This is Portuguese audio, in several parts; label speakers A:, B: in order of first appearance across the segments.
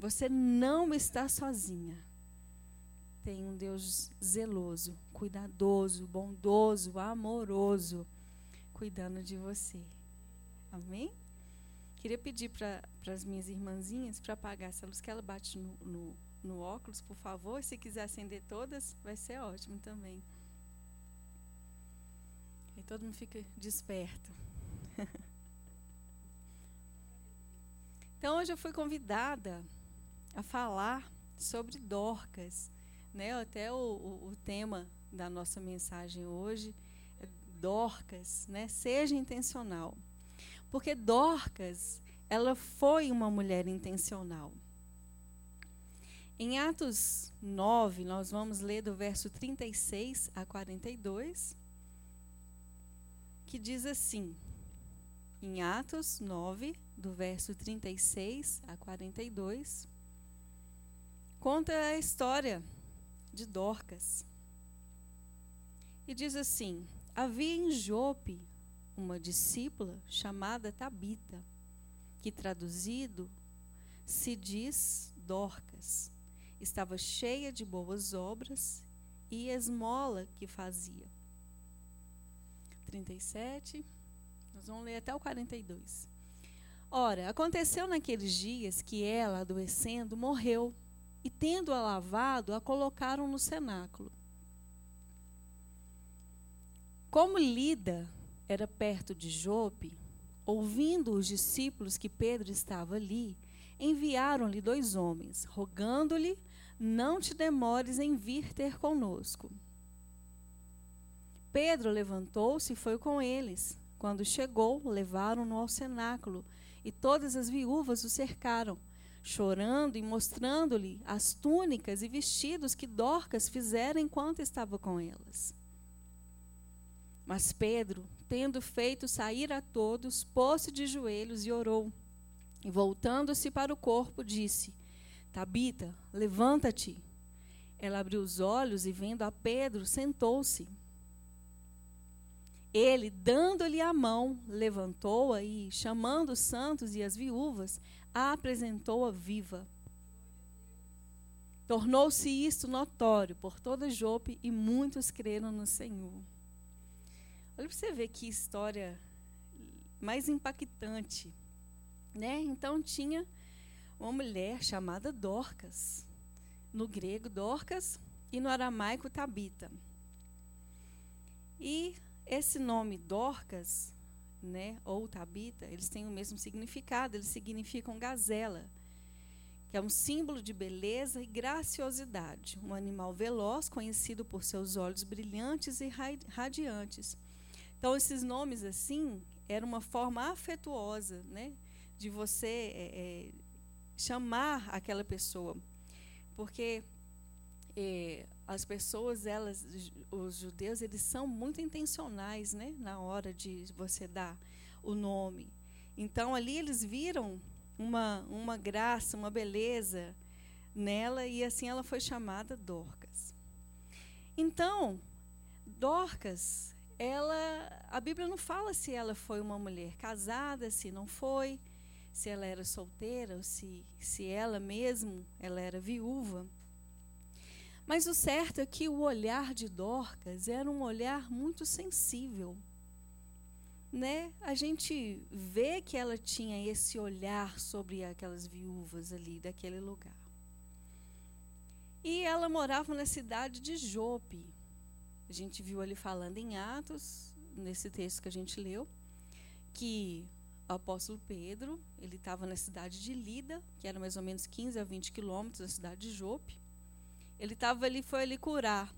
A: Você não está sozinha. Tem um Deus zeloso, cuidadoso, bondoso, amoroso, cuidando de você. Amém? Queria pedir para as minhas irmãzinhas para apagar essa luz que ela bate no, no, no óculos, por favor. Se quiser acender todas, vai ser ótimo também. Aí todo mundo fica desperto. então, hoje eu fui convidada a falar sobre Dorcas. Né? Até o, o, o tema da nossa mensagem hoje é Dorcas, né? seja intencional. Porque Dorcas, ela foi uma mulher intencional. Em Atos 9, nós vamos ler do verso 36 a 42, que diz assim: em Atos 9, do verso 36 a 42, conta a história de Dorcas. E diz assim: Havia em Jope uma discípula chamada Tabita, que traduzido se diz Dorcas. Estava cheia de boas obras e esmola que fazia. 37, nós vamos ler até o 42. Ora, aconteceu naqueles dias que ela, adoecendo, morreu, e tendo-a lavado, a colocaram no cenáculo. Como Lida era perto de Jope, ouvindo os discípulos que Pedro estava ali, enviaram-lhe dois homens, rogando-lhe: Não te demores em vir ter conosco. Pedro levantou-se e foi com eles. Quando chegou, levaram-no ao cenáculo, e todas as viúvas o cercaram, chorando e mostrando-lhe as túnicas e vestidos que Dorcas fizera enquanto estava com elas. Mas Pedro, tendo feito sair a todos, pôs-se de joelhos e orou. E voltando-se para o corpo, disse: Tabita, levanta-te. Ela abriu os olhos e, vendo a Pedro, sentou-se. Ele, dando-lhe a mão, levantou-a e, chamando os santos e as viúvas, a apresentou-a viva. Tornou-se isto notório por toda Jope e muitos creram no Senhor. Olha para você ver que história mais impactante. Né? Então tinha uma mulher chamada Dorcas. No grego, Dorcas, e no aramaico, Tabita. E esse nome Dorcas, né, ou Tabita, eles têm o mesmo significado, eles significam gazela, que é um símbolo de beleza e graciosidade, um animal veloz conhecido por seus olhos brilhantes e radiantes. Então, esses nomes assim era uma forma afetuosa, né, de você é, é, chamar aquela pessoa, porque é, as pessoas, elas, os judeus, eles são muito intencionais, né, na hora de você dar o nome. Então, ali eles viram uma uma graça, uma beleza nela e assim ela foi chamada Dorcas. Então, Dorcas ela, a Bíblia não fala se ela foi uma mulher casada, se não foi, se ela era solteira, ou se, se ela mesmo ela era viúva. Mas o certo é que o olhar de Dorcas era um olhar muito sensível. Né? A gente vê que ela tinha esse olhar sobre aquelas viúvas ali daquele lugar. E ela morava na cidade de Jope. A gente viu ali falando em Atos, nesse texto que a gente leu, que o apóstolo Pedro, ele estava na cidade de Lida, que era mais ou menos 15 a 20 quilômetros da cidade de Jope. Ele estava ali, foi ali curar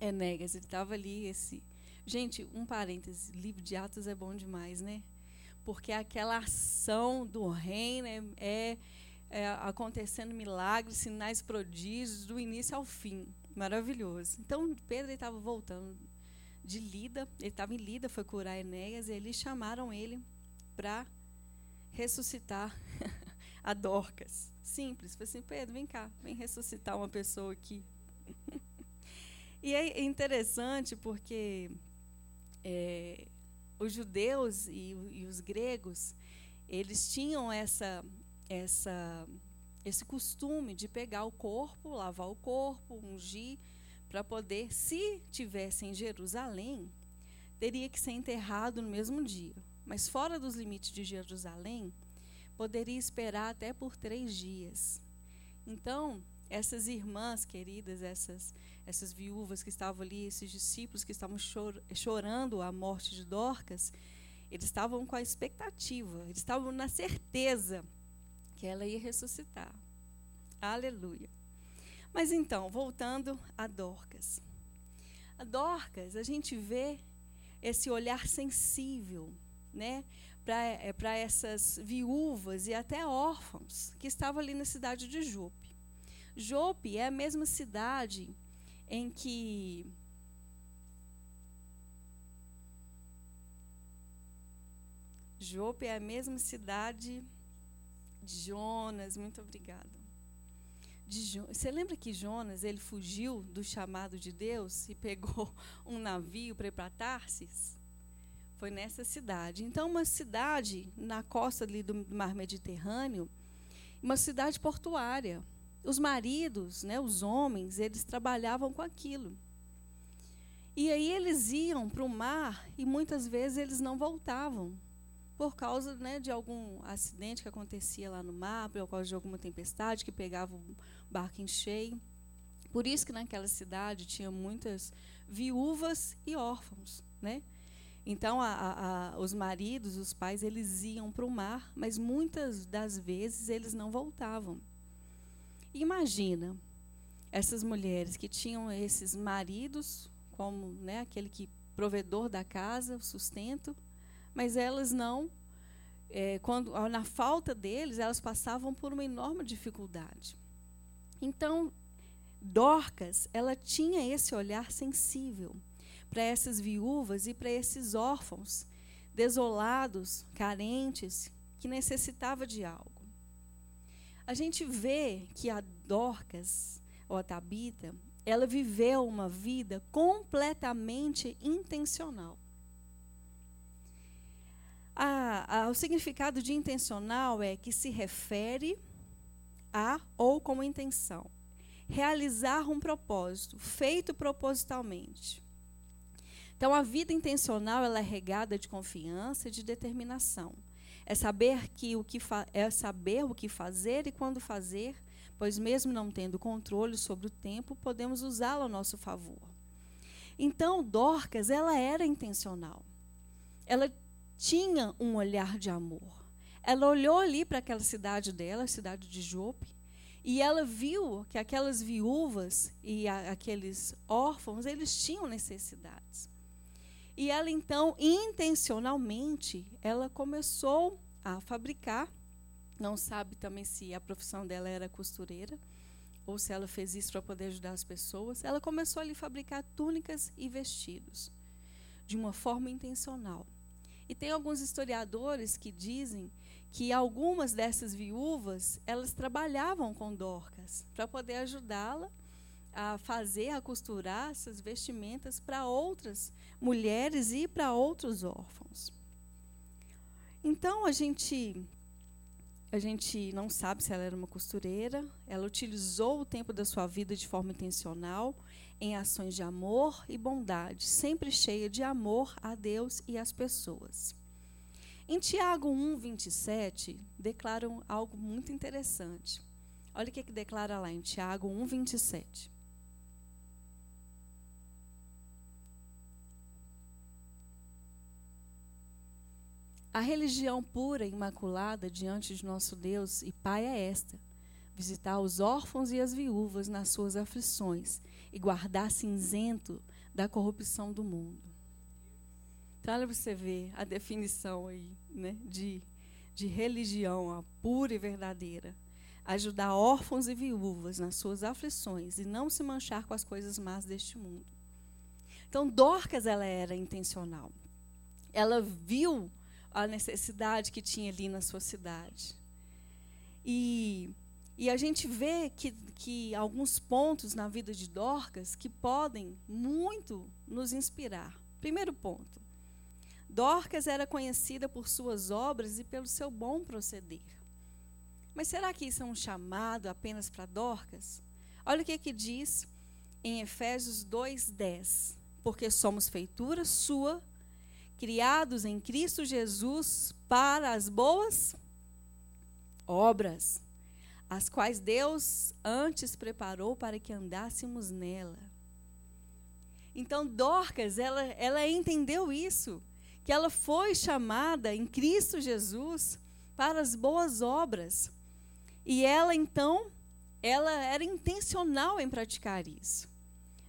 A: Enéas, ele estava ali, esse... Gente, um parêntese, livro de Atos é bom demais, né? Porque aquela ação do reino é, é, é acontecendo milagres, sinais, prodígios, do início ao fim. Maravilhoso. Então, Pedro estava voltando de Lida, ele estava em Lida, foi curar Enéas, e eles chamaram ele para ressuscitar a Dorcas. Simples. Foi assim, Pedro, vem cá, vem ressuscitar uma pessoa aqui. e é interessante porque é, os judeus e, e, os gregos, eles tinham essa, essa esse costume de pegar o corpo, lavar o corpo, ungir, para poder, se tivesse em Jerusalém, teria que ser enterrado no mesmo dia. Mas fora dos limites de Jerusalém, poderia esperar até por três dias. Então, essas irmãs queridas, essas, essas viúvas que estavam ali, esses discípulos que estavam chor chorando a morte de Dorcas, eles estavam com a expectativa, eles estavam na certeza que ela ia ressuscitar. Aleluia. Mas então, voltando a Dorcas. A Dorcas, a gente vê esse olhar sensível, né, para é, essas viúvas e até órfãos que estavam ali na cidade de Jope. Jope é a mesma cidade em que Jope é a mesma cidade de Jonas, muito obrigada. De, você lembra que Jonas ele fugiu do chamado de Deus e pegou um navio para ir para Tarsis? Foi nessa cidade. Então, uma cidade na costa ali do mar Mediterrâneo, uma cidade portuária. Os maridos, né, os homens, eles trabalhavam com aquilo. E aí eles iam para o mar e muitas vezes eles não voltavam por causa né, de algum acidente que acontecia lá no mar, por causa de alguma tempestade que pegava o barco em cheio. Por isso que naquela cidade tinha muitas viúvas e órfãos, né? Então, a, a, os maridos, os pais, eles iam para o mar, mas muitas das vezes eles não voltavam. Imagina essas mulheres que tinham esses maridos como né, aquele que provedor da casa, o sustento, mas elas não, é, quando na falta deles, elas passavam por uma enorme dificuldade. Então, Dorcas, ela tinha esse olhar sensível para essas viúvas e para esses órfãos desolados, carentes, que necessitava de algo. A gente vê que a Dorcas, ou a Tabita, ela viveu uma vida completamente intencional. A, a, o significado de intencional é que se refere a ou como intenção. Realizar um propósito, feito propositalmente. Então, a vida intencional ela é regada de confiança de determinação. É saber, que o que é saber o que fazer e quando fazer, pois, mesmo não tendo controle sobre o tempo, podemos usá-lo a nosso favor. Então, Dorcas, ela era intencional. Ela tinha um olhar de amor. Ela olhou ali para aquela cidade dela, a cidade de Jope, e ela viu que aquelas viúvas e a, aqueles órfãos, eles tinham necessidades. E ela então, intencionalmente, ela começou a fabricar, não sabe também se a profissão dela era costureira, ou se ela fez isso para poder ajudar as pessoas, ela começou a fabricar túnicas e vestidos, de uma forma intencional. E tem alguns historiadores que dizem que algumas dessas viúvas, elas trabalhavam com Dorcas para poder ajudá-la a fazer, a costurar essas vestimentas para outras mulheres e para outros órfãos. Então a gente a gente não sabe se ela era uma costureira, ela utilizou o tempo da sua vida de forma intencional em ações de amor e bondade, sempre cheia de amor a Deus e às pessoas. Em Tiago 1, 27, declaram algo muito interessante. Olha o que, que declara lá em Tiago 1, 27. A religião pura e imaculada diante de nosso Deus e Pai é esta: visitar os órfãos e as viúvas nas suas aflições e guardar-se isento da corrupção do mundo. Então, olha você ver a definição aí, né, de, de religião, a pura e verdadeira. Ajudar órfãos e viúvas nas suas aflições e não se manchar com as coisas más deste mundo. Então, Dorcas, ela era intencional. Ela viu a necessidade que tinha ali na sua cidade. E, e a gente vê que, que alguns pontos na vida de Dorcas que podem muito nos inspirar. Primeiro ponto. Dorcas era conhecida por suas obras e pelo seu bom proceder. Mas será que isso é um chamado apenas para Dorcas? Olha o que, que diz em Efésios 2,10. Porque somos feitura sua, criados em Cristo Jesus para as boas obras, as quais Deus antes preparou para que andássemos nela. Então, Dorcas, ela, ela entendeu isso, que ela foi chamada em Cristo Jesus para as boas obras. E ela, então, ela era intencional em praticar isso.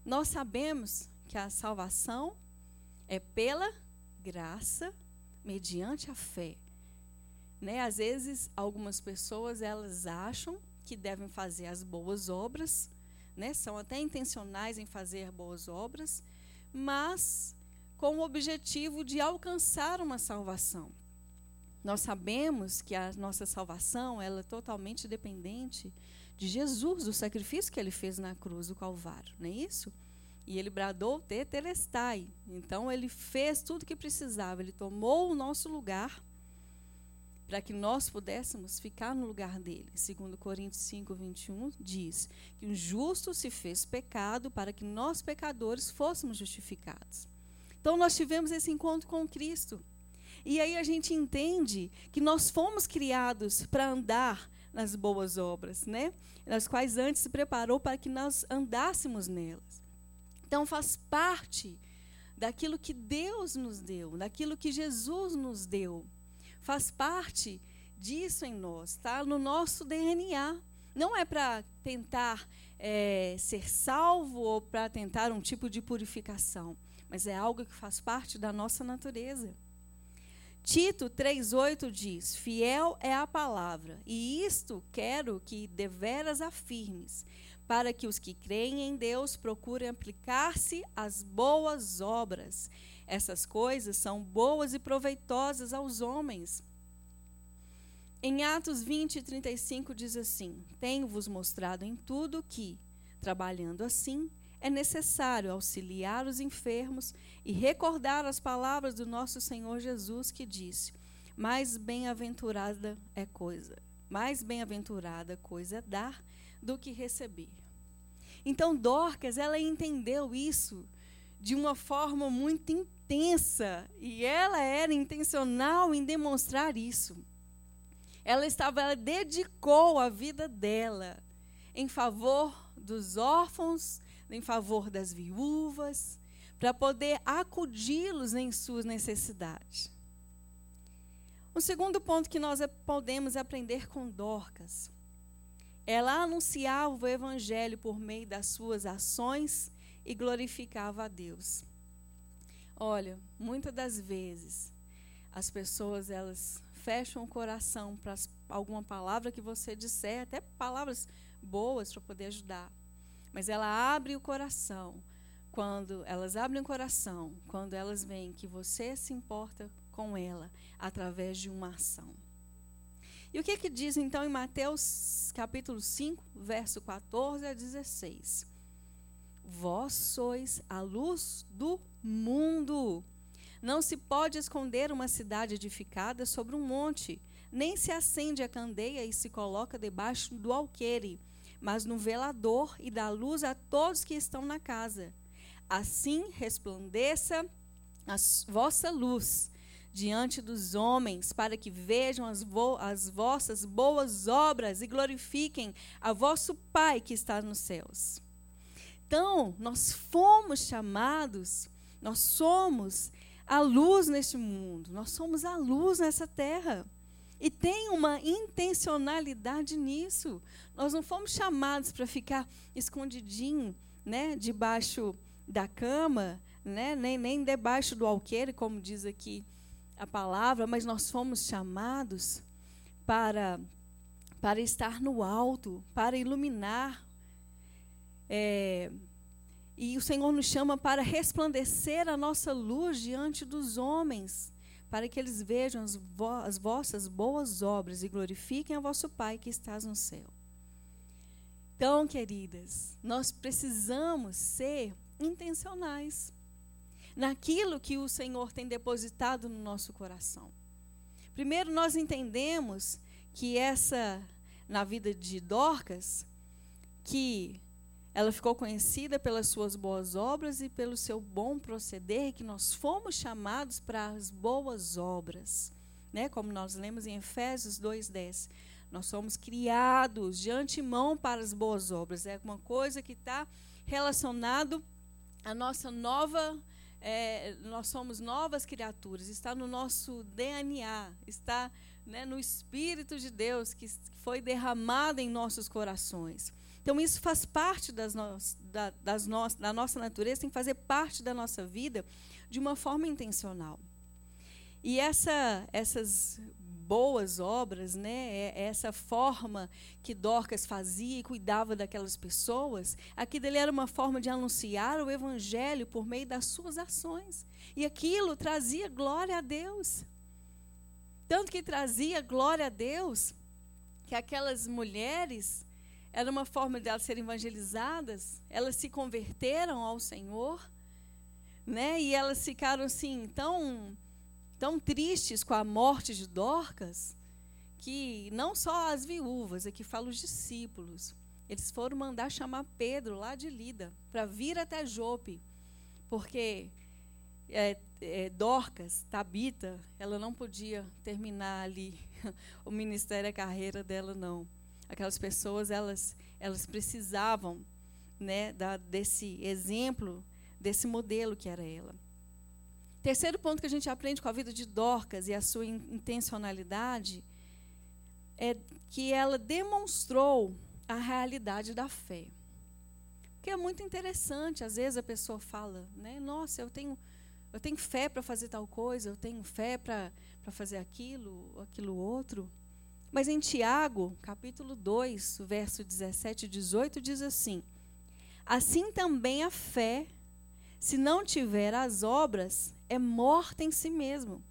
A: Nós sabemos que a salvação é pela graça, mediante a fé. Né? Às vezes, algumas pessoas elas acham que devem fazer as boas obras, né? são até intencionais em fazer boas obras, mas com o objetivo de alcançar uma salvação. Nós sabemos que a nossa salvação ela é totalmente dependente de Jesus, do sacrifício que ele fez na cruz do Calvário, não é isso? E ele bradou tetelestai. Então ele fez tudo o que precisava, ele tomou o nosso lugar para que nós pudéssemos ficar no lugar dele. Segundo Coríntios 5, 21, diz que o justo se fez pecado para que nós, pecadores, fôssemos justificados. Então nós tivemos esse encontro com Cristo. E aí a gente entende que nós fomos criados para andar nas boas obras, né? Nas quais antes se preparou para que nós andássemos nelas. Então faz parte daquilo que Deus nos deu, daquilo que Jesus nos deu faz parte disso em nós, está no nosso DNA. Não é para tentar é, ser salvo ou para tentar um tipo de purificação, mas é algo que faz parte da nossa natureza. Tito 3,8 diz: Fiel é a palavra, e isto quero que deveras afirmes, para que os que creem em Deus procurem aplicar-se às boas obras. Essas coisas são boas e proveitosas aos homens. Em Atos 20, 35 diz assim: Tenho-vos mostrado em tudo que, trabalhando assim, é necessário auxiliar os enfermos e recordar as palavras do nosso Senhor Jesus que disse: Mais bem-aventurada é coisa, mais bem-aventurada coisa é dar do que receber. Então Dorcas, ela entendeu isso de uma forma muito intensa e ela era intencional em demonstrar isso. Ela estava, ela dedicou a vida dela em favor dos órfãos, em favor das viúvas, para poder acudi-los em suas necessidades. O segundo ponto que nós podemos aprender com Dorcas, ela anunciava o evangelho por meio das suas ações e glorificava a Deus. Olha, muitas das vezes as pessoas elas fecham o coração para alguma palavra que você disser, até palavras boas para poder ajudar. Mas ela abre o coração quando elas abrem o coração, quando elas veem que você se importa com ela através de uma ação. E o que que diz então em Mateus capítulo 5, verso 14 a 16? Vós sois a luz do mundo. Não se pode esconder uma cidade edificada sobre um monte, nem se acende a candeia e se coloca debaixo do alqueire, mas no velador e dá luz a todos que estão na casa. Assim resplandeça a vossa luz diante dos homens, para que vejam as, as vossas boas obras e glorifiquem a vosso Pai que está nos céus. Então, nós fomos chamados, nós somos a luz neste mundo, nós somos a luz nessa terra. E tem uma intencionalidade nisso. Nós não fomos chamados para ficar escondidinho, né, debaixo da cama, né, nem, nem debaixo do alqueire, como diz aqui a palavra, mas nós fomos chamados para para estar no alto, para iluminar é, e o Senhor nos chama para resplandecer a nossa luz diante dos homens, para que eles vejam as, vo as vossas boas obras e glorifiquem a vosso Pai que estás no céu. Então, queridas, nós precisamos ser intencionais naquilo que o Senhor tem depositado no nosso coração. Primeiro, nós entendemos que essa na vida de Dorcas que ela ficou conhecida pelas suas boas obras e pelo seu bom proceder, que nós fomos chamados para as boas obras, né? Como nós lemos em Efésios 2:10. Nós somos criados de antemão para as boas obras. É uma coisa que está relacionado à nossa nova é, nós somos novas criaturas, está no nosso DNA, está né, no Espírito de Deus que foi derramado em nossos corações. Então, isso faz parte das no, da, das no, da nossa natureza, tem que fazer parte da nossa vida de uma forma intencional. E essa, essas boas obras, né, é, essa forma que Dorcas fazia e cuidava daquelas pessoas, aquilo dele era uma forma de anunciar o evangelho por meio das suas ações. E aquilo trazia glória a Deus. Tanto que trazia glória a Deus que aquelas mulheres era uma forma de elas serem evangelizadas, elas se converteram ao Senhor, né? E elas ficaram assim tão tão tristes com a morte de Dorcas, que não só as viúvas, aqui falo os discípulos, eles foram mandar chamar Pedro lá de Lida para vir até Jope, porque é, é, Dorcas, Tabita, ela não podia terminar ali o ministério, a carreira dela não. Aquelas pessoas, elas, elas precisavam, né, da, desse exemplo, desse modelo que era ela. Terceiro ponto que a gente aprende com a vida de Dorcas e a sua intencionalidade é que ela demonstrou a realidade da fé. Que é muito interessante, às vezes a pessoa fala, né? Nossa, eu tenho eu tenho fé para fazer tal coisa, eu tenho fé para fazer aquilo, aquilo outro. Mas em Tiago, capítulo 2, verso 17 e 18, diz assim: Assim também a fé, se não tiver as obras, é morta em si mesmo.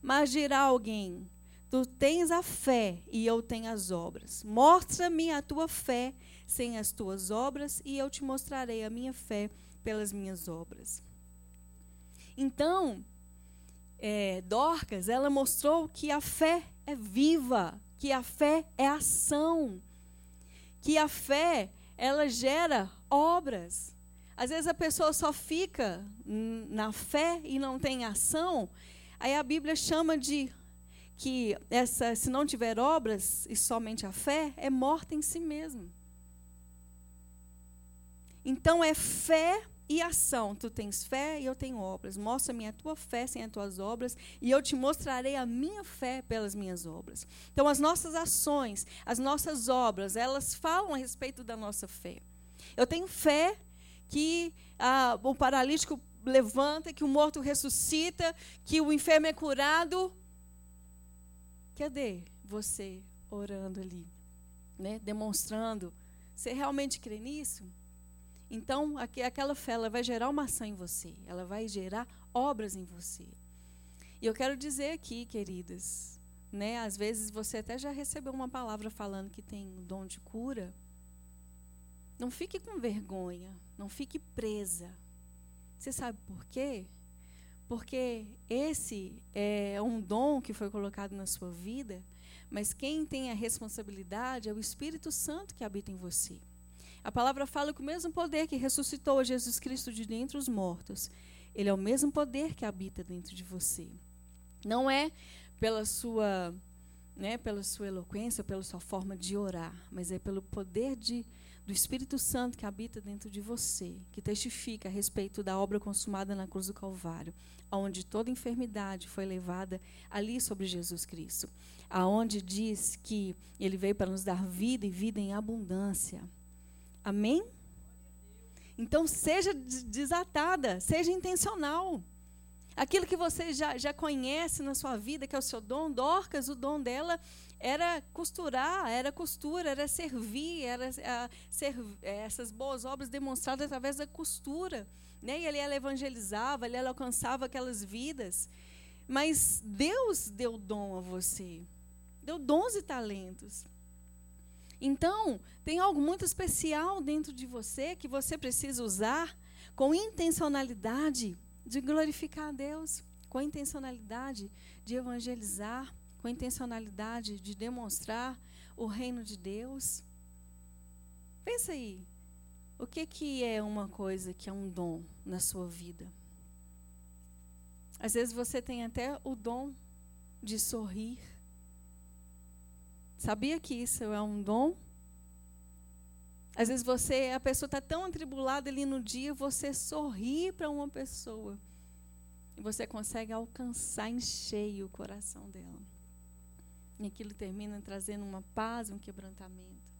A: Mas dirá alguém: Tu tens a fé e eu tenho as obras. Mostra-me a tua fé sem as tuas obras, e eu te mostrarei a minha fé pelas minhas obras. Então, é, Dorcas, ela mostrou que a fé é viva, que a fé é ação, que a fé ela gera obras. Às vezes a pessoa só fica na fé e não tem ação. Aí a Bíblia chama de que essa, se não tiver obras e somente a fé, é morta em si mesmo. Então é fé e ação. Tu tens fé e eu tenho obras. Mostra-me a tua fé sem as tuas obras, e eu te mostrarei a minha fé pelas minhas obras. Então, as nossas ações, as nossas obras, elas falam a respeito da nossa fé. Eu tenho fé que ah, o paralítico levanta, que o morto ressuscita, que o enfermo é curado. Cadê você orando ali? Né? Demonstrando. Você realmente crê nisso? Então, aquela fé ela vai gerar uma ação em você, ela vai gerar obras em você. E eu quero dizer aqui, queridas, né, às vezes você até já recebeu uma palavra falando que tem um dom de cura. Não fique com vergonha, não fique presa. Você sabe por quê? Porque esse é um dom que foi colocado na sua vida, mas quem tem a responsabilidade é o Espírito Santo que habita em você. A palavra fala que o mesmo poder que ressuscitou Jesus Cristo de dentre os mortos, ele é o mesmo poder que habita dentro de você. Não é pela sua, né, pela sua eloquência, pela sua forma de orar, mas é pelo poder de do Espírito Santo que habita dentro de você, que testifica a respeito da obra consumada na cruz do Calvário, aonde toda enfermidade foi levada ali sobre Jesus Cristo, aonde diz que ele veio para nos dar vida e vida em abundância. Amém? Então seja desatada, seja intencional. Aquilo que você já, já conhece na sua vida, que é o seu dom, Dorcas, o dom dela era costurar, era costura, era servir, era a, ser, é, essas boas obras demonstradas através da costura. Né? E ali ela evangelizava, ali ela alcançava aquelas vidas. Mas Deus deu dom a você, deu dons e talentos. Então, tem algo muito especial dentro de você que você precisa usar com intencionalidade de glorificar a Deus, com intencionalidade de evangelizar, com intencionalidade de demonstrar o reino de Deus? Pensa aí. O que, que é uma coisa que é um dom na sua vida? Às vezes você tem até o dom de sorrir. Sabia que isso é um dom? Às vezes você, a pessoa está tão atribulada ali no dia, você sorri para uma pessoa. E você consegue alcançar em cheio o coração dela. E aquilo termina trazendo uma paz, um quebrantamento.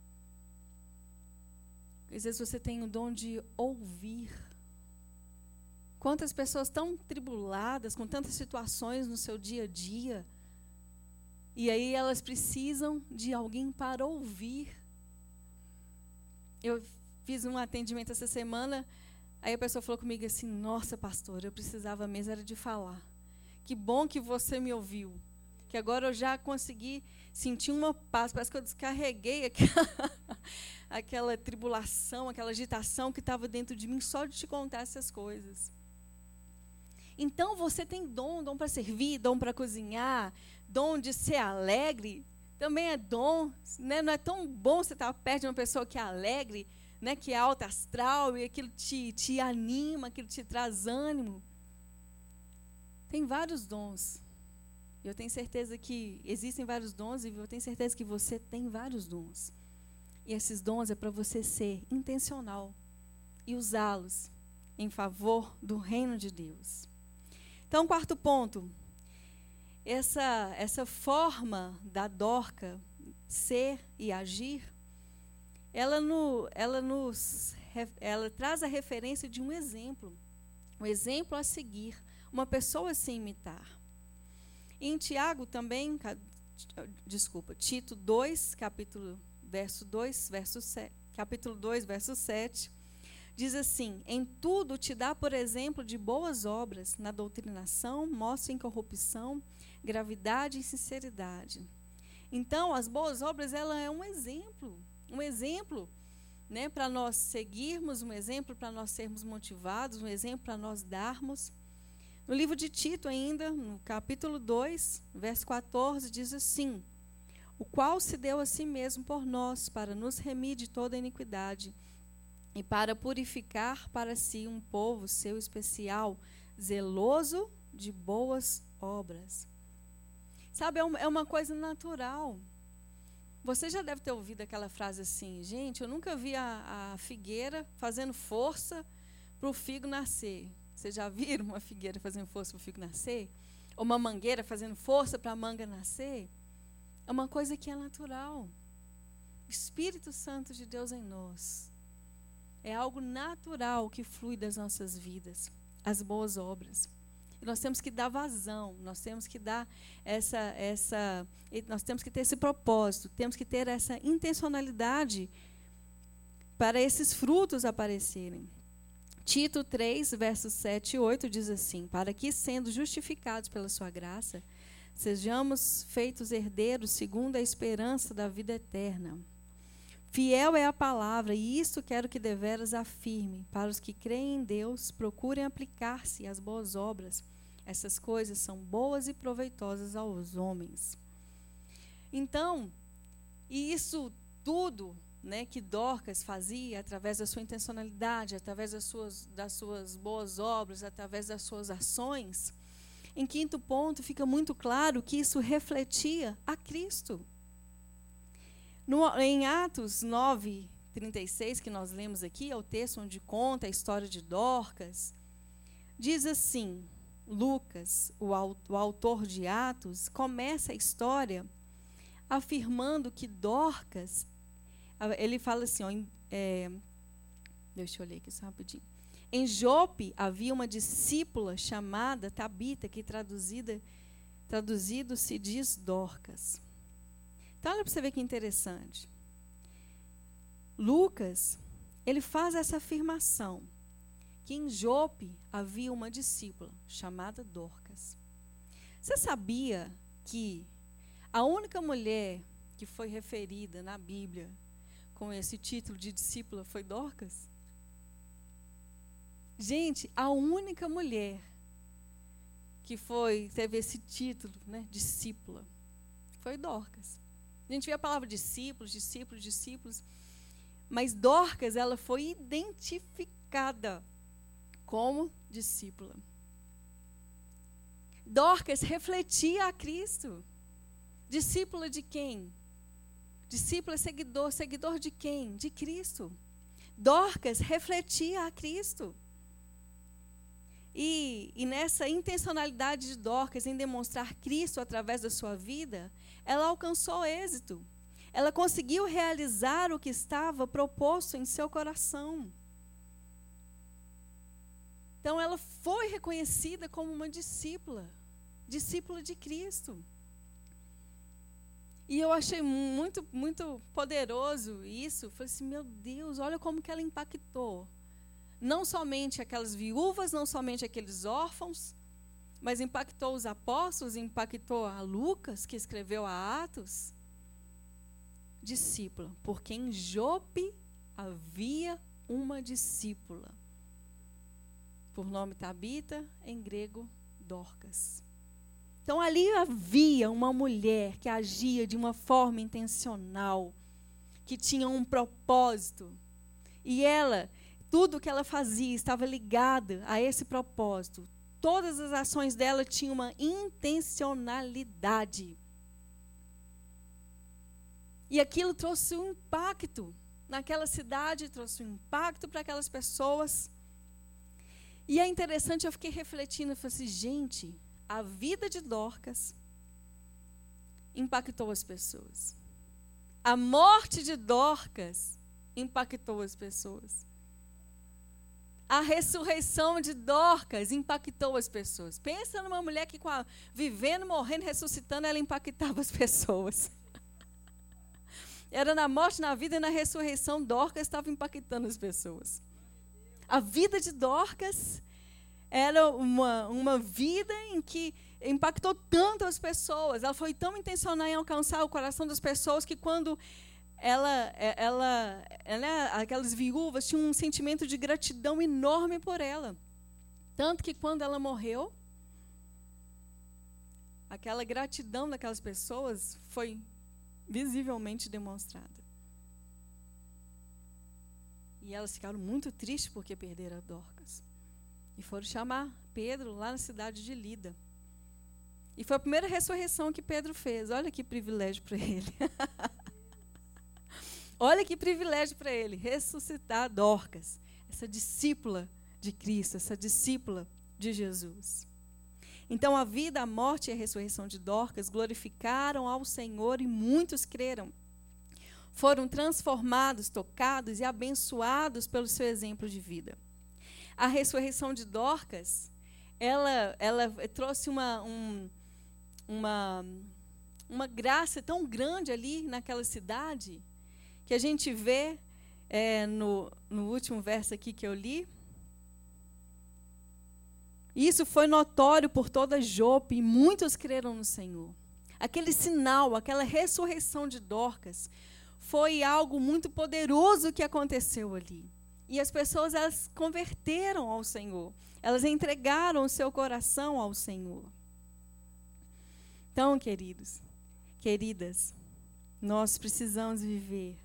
A: Às vezes você tem o dom de ouvir. Quantas pessoas tão tribuladas, com tantas situações no seu dia a dia, e aí elas precisam de alguém para ouvir. Eu fiz um atendimento essa semana, aí a pessoa falou comigo assim: Nossa, pastor, eu precisava mesmo era de falar. Que bom que você me ouviu. Que agora eu já consegui sentir uma paz. Parece que eu descarreguei aquela, aquela tribulação, aquela agitação que estava dentro de mim só de te contar essas coisas. Então você tem dom, dom para servir, dom para cozinhar, dom de ser alegre, também é dom. Né? Não é tão bom você estar perto de uma pessoa que é alegre, né? que é alta astral, e aquilo te, te anima, aquilo te traz ânimo. Tem vários dons. Eu tenho certeza que existem vários dons e eu tenho certeza que você tem vários dons. E esses dons é para você ser intencional e usá-los em favor do reino de Deus. Então, quarto ponto, essa, essa forma da Dorca ser e agir, ela, no, ela nos ela traz a referência de um exemplo, um exemplo a seguir, uma pessoa a se imitar. Em Tiago também, desculpa, Tito 2, capítulo verso 2, verso 7, capítulo 2, verso 7, diz assim: Em tudo te dá por exemplo de boas obras, na doutrinação, mostra incorrupção, gravidade e sinceridade. Então, as boas obras, ela é um exemplo, um exemplo, né, para nós seguirmos, um exemplo para nós sermos motivados, um exemplo para nós darmos. No livro de Tito ainda, no capítulo 2, verso 14, diz assim: o qual se deu a si mesmo por nós para nos remir de toda iniquidade e para purificar para si um povo seu especial, zeloso de boas obras. Sabe, é, é uma coisa natural. Você já deve ter ouvido aquela frase assim, gente, eu nunca vi a, a figueira fazendo força para o figo nascer. Vocês já viram uma figueira fazendo força para o figo nascer? Ou uma mangueira fazendo força para a manga nascer? É uma coisa que é natural. O Espírito Santo de Deus em nós. É algo natural que flui das nossas vidas, as boas obras nós temos que dar vazão, nós temos que dar essa, essa, nós temos que ter esse propósito, temos que ter essa intencionalidade para esses frutos aparecerem. Tito 3, versos 7 e 8 diz assim: Para que, sendo justificados pela sua graça, sejamos feitos herdeiros segundo a esperança da vida eterna. Fiel é a palavra, e isto quero que deveras afirme. Para os que creem em Deus, procurem aplicar-se às boas obras essas coisas são boas e proveitosas aos homens. Então, e isso tudo né, que Dorcas fazia através da sua intencionalidade, através das suas, das suas boas obras, através das suas ações, em quinto ponto, fica muito claro que isso refletia a Cristo. No, em Atos 9, 36, que nós lemos aqui, é o texto onde conta a história de Dorcas, diz assim: Lucas, o, o autor de Atos, começa a história afirmando que Dorcas, ele fala assim, ó, é, deixa eu ler aqui só rapidinho. Em Jope havia uma discípula chamada Tabita, que traduzida, traduzido se diz Dorcas. Então, olha para você ver que interessante. Lucas, ele faz essa afirmação que em Jope havia uma discípula chamada Dorcas. Você sabia que a única mulher que foi referida na Bíblia com esse título de discípula foi Dorcas? Gente, a única mulher que foi teve esse título, né, discípula, foi Dorcas. A gente vê a palavra discípulos, discípulos, discípulos. Mas Dorcas, ela foi identificada como discípula. Dorcas refletia a Cristo. Discípula de quem? Discípula seguidor, seguidor de quem? De Cristo. Dorcas refletia a Cristo. E, e, nessa intencionalidade de Dorcas em demonstrar Cristo através da sua vida, ela alcançou êxito. Ela conseguiu realizar o que estava proposto em seu coração. Então, ela foi reconhecida como uma discípula, discípula de Cristo. E eu achei muito, muito poderoso isso. Falei assim, meu Deus, olha como que ela impactou. Não somente aquelas viúvas, não somente aqueles órfãos, mas impactou os apóstolos, impactou a Lucas, que escreveu a Atos. Discípula, porque em Jope havia uma discípula. Por nome Tabita, em grego Dorcas. Então ali havia uma mulher que agia de uma forma intencional, que tinha um propósito. E ela, tudo que ela fazia estava ligada a esse propósito. Todas as ações dela tinham uma intencionalidade. E aquilo trouxe um impacto naquela cidade, trouxe um impacto para aquelas pessoas. E é interessante, eu fiquei refletindo, eu falei assim, gente, a vida de Dorcas impactou as pessoas. A morte de Dorcas impactou as pessoas. A ressurreição de Dorcas impactou as pessoas. Pensa numa mulher que, vivendo, morrendo, ressuscitando, ela impactava as pessoas. Era na morte, na vida e na ressurreição, Dorcas estava impactando as pessoas. A vida de Dorcas era uma, uma vida em que impactou tanto as pessoas. Ela foi tão intencional em alcançar o coração das pessoas que quando ela, ela, ela, aquelas viúvas tinham um sentimento de gratidão enorme por ela. Tanto que quando ela morreu, aquela gratidão daquelas pessoas foi visivelmente demonstrada. E elas ficaram muito tristes porque perderam a Dorcas. E foram chamar Pedro lá na cidade de Lida. E foi a primeira ressurreição que Pedro fez. Olha que privilégio para ele. Olha que privilégio para ele ressuscitar Dorcas, essa discípula de Cristo, essa discípula de Jesus. Então a vida, a morte e a ressurreição de Dorcas glorificaram ao Senhor e muitos creram. Foram transformados, tocados e abençoados pelo seu exemplo de vida a ressurreição de Dorcas, ela, ela trouxe uma, um, uma, uma graça tão grande ali naquela cidade, que a gente vê é, no, no último verso aqui que eu li. Isso foi notório por toda Jope e muitos creram no Senhor. Aquele sinal, aquela ressurreição de Dorcas, foi algo muito poderoso que aconteceu ali. E as pessoas elas converteram ao Senhor. Elas entregaram o seu coração ao Senhor. Então, queridos, queridas, nós precisamos viver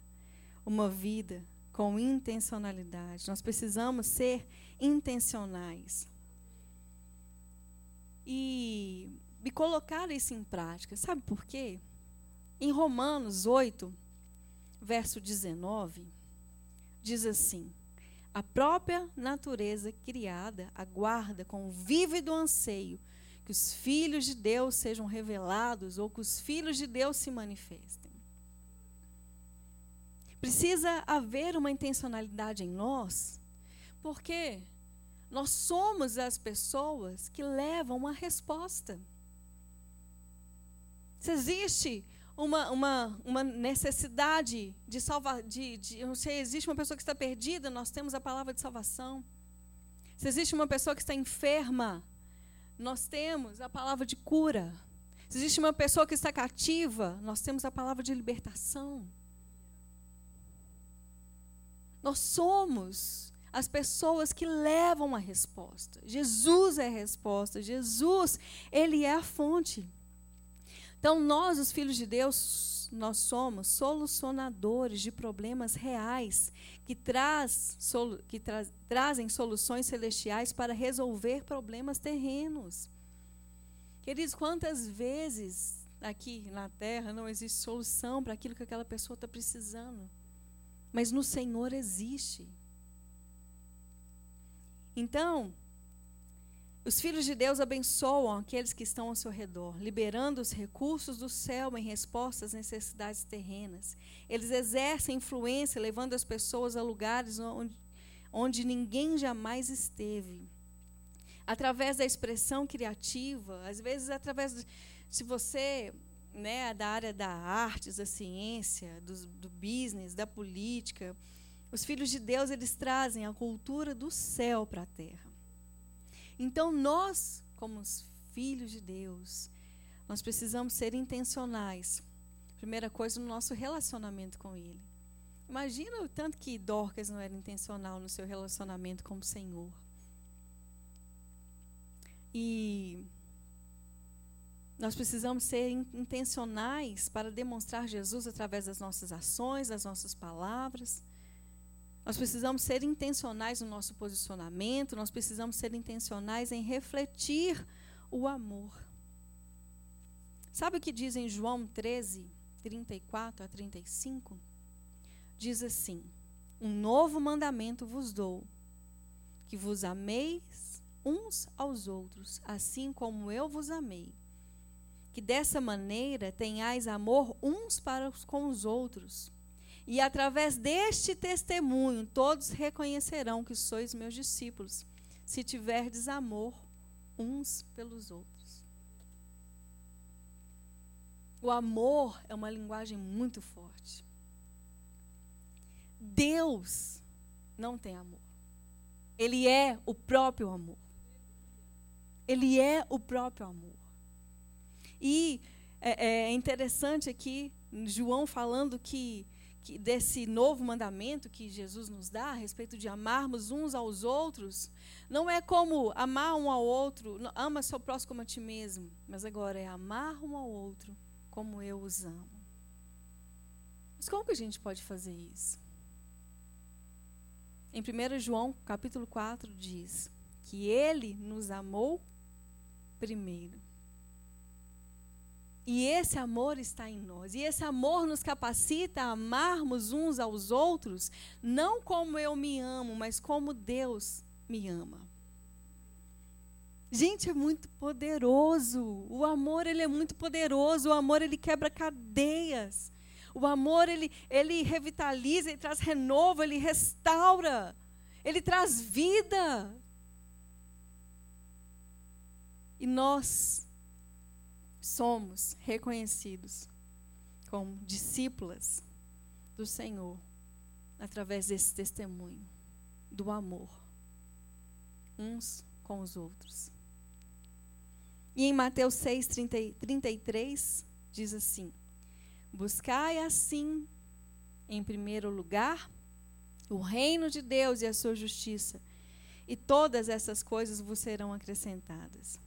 A: uma vida com intencionalidade. Nós precisamos ser intencionais. E, e colocar isso em prática. Sabe por quê? Em Romanos 8, verso 19, diz assim: a própria natureza criada aguarda com vívido anseio que os filhos de Deus sejam revelados ou que os filhos de Deus se manifestem. Precisa haver uma intencionalidade em nós, porque nós somos as pessoas que levam uma resposta. Se existe uma, uma, uma necessidade de salvar, de, de, sei, existe uma pessoa que está perdida, nós temos a palavra de salvação. Se existe uma pessoa que está enferma, nós temos a palavra de cura. Se existe uma pessoa que está cativa, nós temos a palavra de libertação. Nós somos as pessoas que levam a resposta. Jesus é a resposta. Jesus, ele é a fonte. Então, nós, os filhos de Deus, nós somos solucionadores de problemas reais que, traz, que tra trazem soluções celestiais para resolver problemas terrenos. Queridos, quantas vezes aqui na terra não existe solução para aquilo que aquela pessoa está precisando? Mas no Senhor existe. Então, os filhos de Deus abençoam aqueles que estão ao seu redor, liberando os recursos do céu em resposta às necessidades terrenas. Eles exercem influência, levando as pessoas a lugares onde, onde ninguém jamais esteve. Através da expressão criativa, às vezes através de, se você né, da área da artes, da ciência, do, do business, da política, os filhos de Deus eles trazem a cultura do céu para a terra. Então, nós, como os filhos de Deus, nós precisamos ser intencionais. Primeira coisa, no nosso relacionamento com Ele. Imagina o tanto que Dorcas não era intencional no seu relacionamento com o Senhor. E nós precisamos ser intencionais para demonstrar Jesus através das nossas ações, das nossas palavras. Nós precisamos ser intencionais no nosso posicionamento, nós precisamos ser intencionais em refletir o amor. Sabe o que diz em João 13, 34 a 35? Diz assim: Um novo mandamento vos dou, que vos ameis uns aos outros, assim como eu vos amei. Que dessa maneira tenhais amor uns para com os outros. E através deste testemunho, todos reconhecerão que sois meus discípulos, se tiverdes amor uns pelos outros. O amor é uma linguagem muito forte. Deus não tem amor. Ele é o próprio amor. Ele é o próprio amor. E é, é interessante aqui, João falando que que, desse novo mandamento que Jesus nos dá a respeito de amarmos uns aos outros, não é como amar um ao outro, ama seu próximo como a ti mesmo, mas agora é amar um ao outro como eu os amo. Mas como que a gente pode fazer isso? Em 1 João, capítulo 4, diz que ele nos amou primeiro. E esse amor está em nós. E esse amor nos capacita a amarmos uns aos outros, não como eu me amo, mas como Deus me ama. Gente, é muito poderoso. O amor, ele é muito poderoso. O amor, ele quebra cadeias. O amor, ele, ele revitaliza, ele traz renovo, ele restaura. Ele traz vida. E nós somos reconhecidos como discípulas do Senhor através desse testemunho do amor uns com os outros. E em Mateus 6, 30, 33, diz assim: Buscai assim, em primeiro lugar, o reino de Deus e a sua justiça, e todas essas coisas vos serão acrescentadas.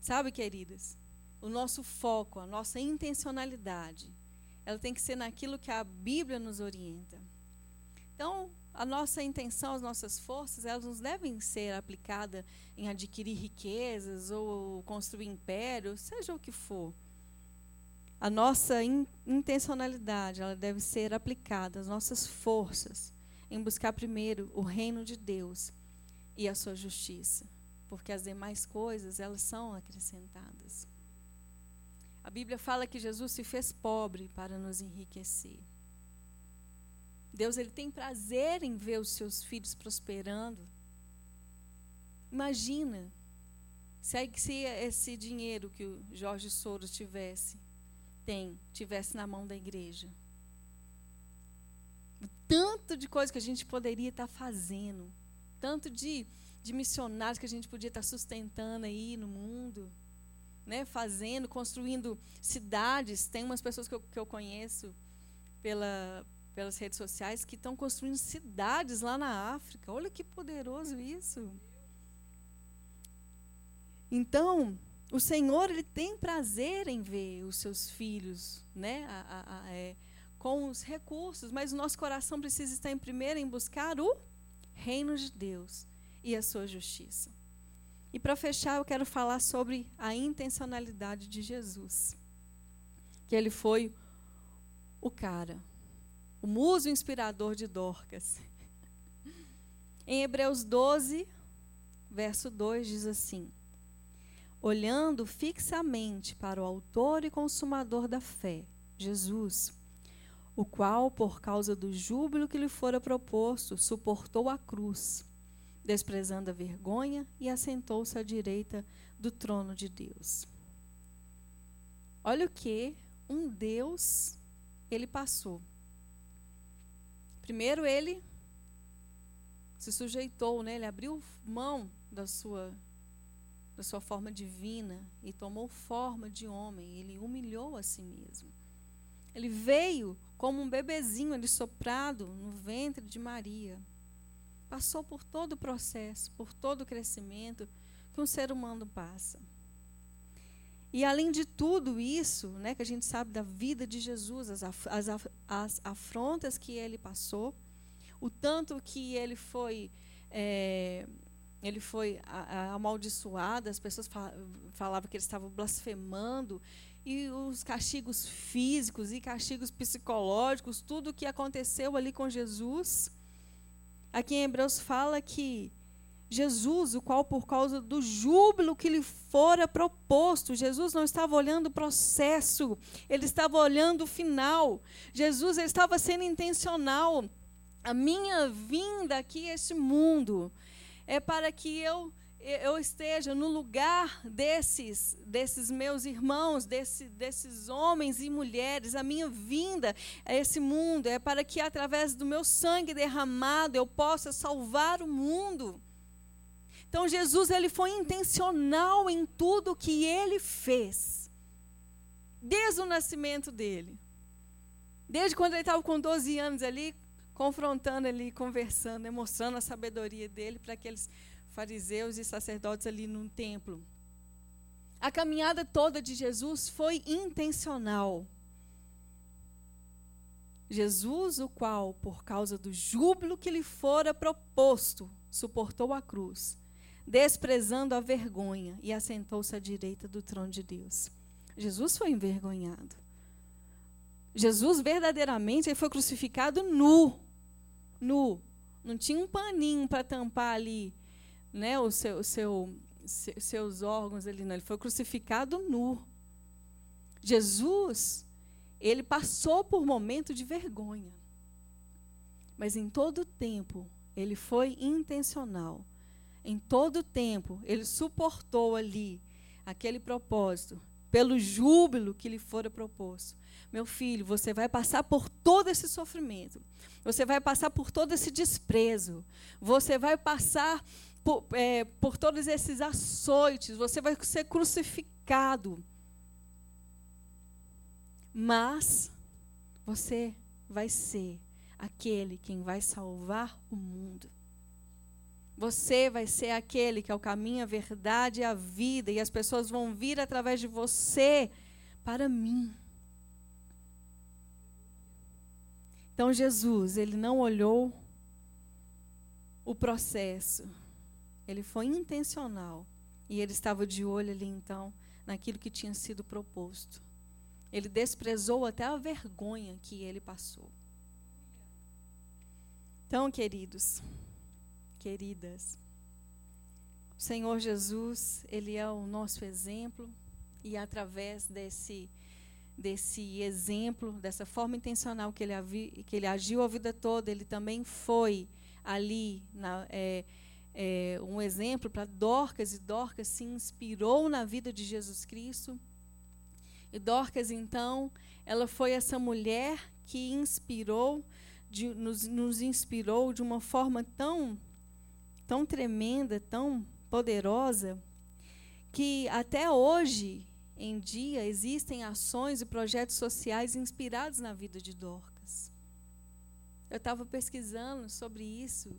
A: Sabe, queridas, o nosso foco, a nossa intencionalidade, ela tem que ser naquilo que a Bíblia nos orienta. Então, a nossa intenção, as nossas forças, elas não devem ser aplicadas em adquirir riquezas ou construir impérios, seja o que for. A nossa in intencionalidade, ela deve ser aplicada, as nossas forças, em buscar primeiro o reino de Deus e a sua justiça, porque as demais coisas, elas são acrescentadas. A Bíblia fala que Jesus se fez pobre para nos enriquecer. Deus ele tem prazer em ver os seus filhos prosperando. Imagina se, se esse dinheiro que o Jorge Soros tivesse, tem, tivesse na mão da igreja. O tanto de coisa que a gente poderia estar fazendo, tanto de, de missionários que a gente podia estar sustentando aí no mundo né, fazendo, construindo cidades. Tem umas pessoas que eu, que eu conheço pela, pelas redes sociais que estão construindo cidades lá na África. Olha que poderoso isso. Então, o Senhor ele tem prazer em ver os seus filhos, né, a, a, a, é, com os recursos, mas o nosso coração precisa estar em primeiro em buscar o reino de Deus e a sua justiça. E para fechar, eu quero falar sobre a intencionalidade de Jesus. Que ele foi o cara, o muso inspirador de Dorcas. Em Hebreus 12, verso 2 diz assim: Olhando fixamente para o autor e consumador da fé, Jesus, o qual, por causa do júbilo que lhe fora proposto, suportou a cruz, desprezando a vergonha, e assentou-se à direita do trono de Deus. Olha o que um Deus ele passou. Primeiro ele se sujeitou, né? Ele abriu mão da sua da sua forma divina e tomou forma de homem. Ele humilhou a si mesmo. Ele veio como um bebezinho ali soprado no ventre de Maria. Passou por todo o processo, por todo o crescimento que um ser humano passa. E além de tudo isso, né, que a gente sabe da vida de Jesus, as, as, as afrontas que ele passou, o tanto que ele foi é, ele foi amaldiçoado, as pessoas falavam que ele estava blasfemando, e os castigos físicos e castigos psicológicos, tudo o que aconteceu ali com Jesus. Aqui em Hebreus fala que Jesus, o qual por causa do júbilo que lhe fora proposto, Jesus não estava olhando o processo, ele estava olhando o final. Jesus estava sendo intencional. A minha vinda aqui a este mundo é para que eu eu esteja no lugar desses, desses meus irmãos, desse, desses homens e mulheres. A minha vinda a esse mundo é para que, através do meu sangue derramado, eu possa salvar o mundo. Então, Jesus ele foi intencional em tudo que ele fez, desde o nascimento dele. Desde quando ele estava com 12 anos ali, confrontando ali, conversando, mostrando a sabedoria dele para aqueles fariseus e sacerdotes ali no templo. A caminhada toda de Jesus foi intencional. Jesus, o qual, por causa do júbilo que lhe fora proposto, suportou a cruz, desprezando a vergonha, e assentou-se à direita do trono de Deus. Jesus foi envergonhado. Jesus verdadeiramente foi crucificado nu. Nu. Não tinha um paninho para tampar ali né, o seu, o seu, seus órgãos ali, não. Ele foi crucificado nu. Jesus, ele passou por momento de vergonha. Mas em todo tempo, ele foi intencional. Em todo tempo, ele suportou ali aquele propósito, pelo júbilo que lhe fora proposto. Meu filho, você vai passar por todo esse sofrimento. Você vai passar por todo esse desprezo. Você vai passar por, é, por todos esses açoites, você vai ser crucificado. Mas você vai ser aquele quem vai salvar o mundo. Você vai ser aquele que é o caminho, a verdade e a vida, e as pessoas vão vir através de você para mim. Então Jesus, ele não olhou o processo, ele foi intencional. E ele estava de olho ali, então, naquilo que tinha sido proposto. Ele desprezou até a vergonha que ele passou. Então, queridos, queridas, o Senhor Jesus, Ele é o nosso exemplo, e através desse, desse exemplo, dessa forma intencional que ele, que ele agiu a vida toda, ele também foi ali na, é, é, um exemplo para Dorcas, e Dorcas se inspirou na vida de Jesus Cristo. E Dorcas, então, ela foi essa mulher que inspirou, de, nos, nos inspirou de uma forma tão, tão tremenda, tão poderosa, que até hoje em dia existem ações e projetos sociais inspirados na vida de Dorcas. Eu estava pesquisando sobre isso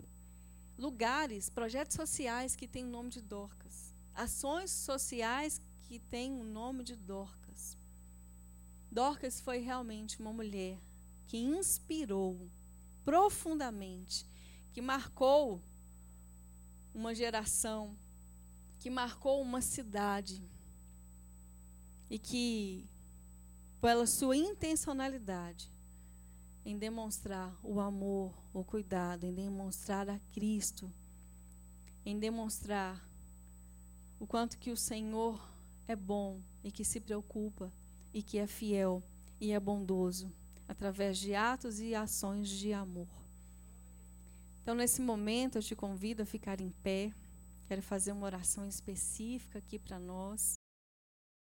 A: lugares, projetos sociais que têm o nome de Dorcas. Ações sociais que tem o nome de Dorcas. Dorcas foi realmente uma mulher que inspirou profundamente, que marcou uma geração, que marcou uma cidade e que, pela sua intencionalidade em demonstrar o amor, o cuidado, em demonstrar a Cristo, em demonstrar o quanto que o Senhor é bom e que se preocupa e que é fiel e é bondoso através de atos e ações de amor. Então, nesse momento, eu te convido a ficar em pé. Quero fazer uma oração específica aqui para nós.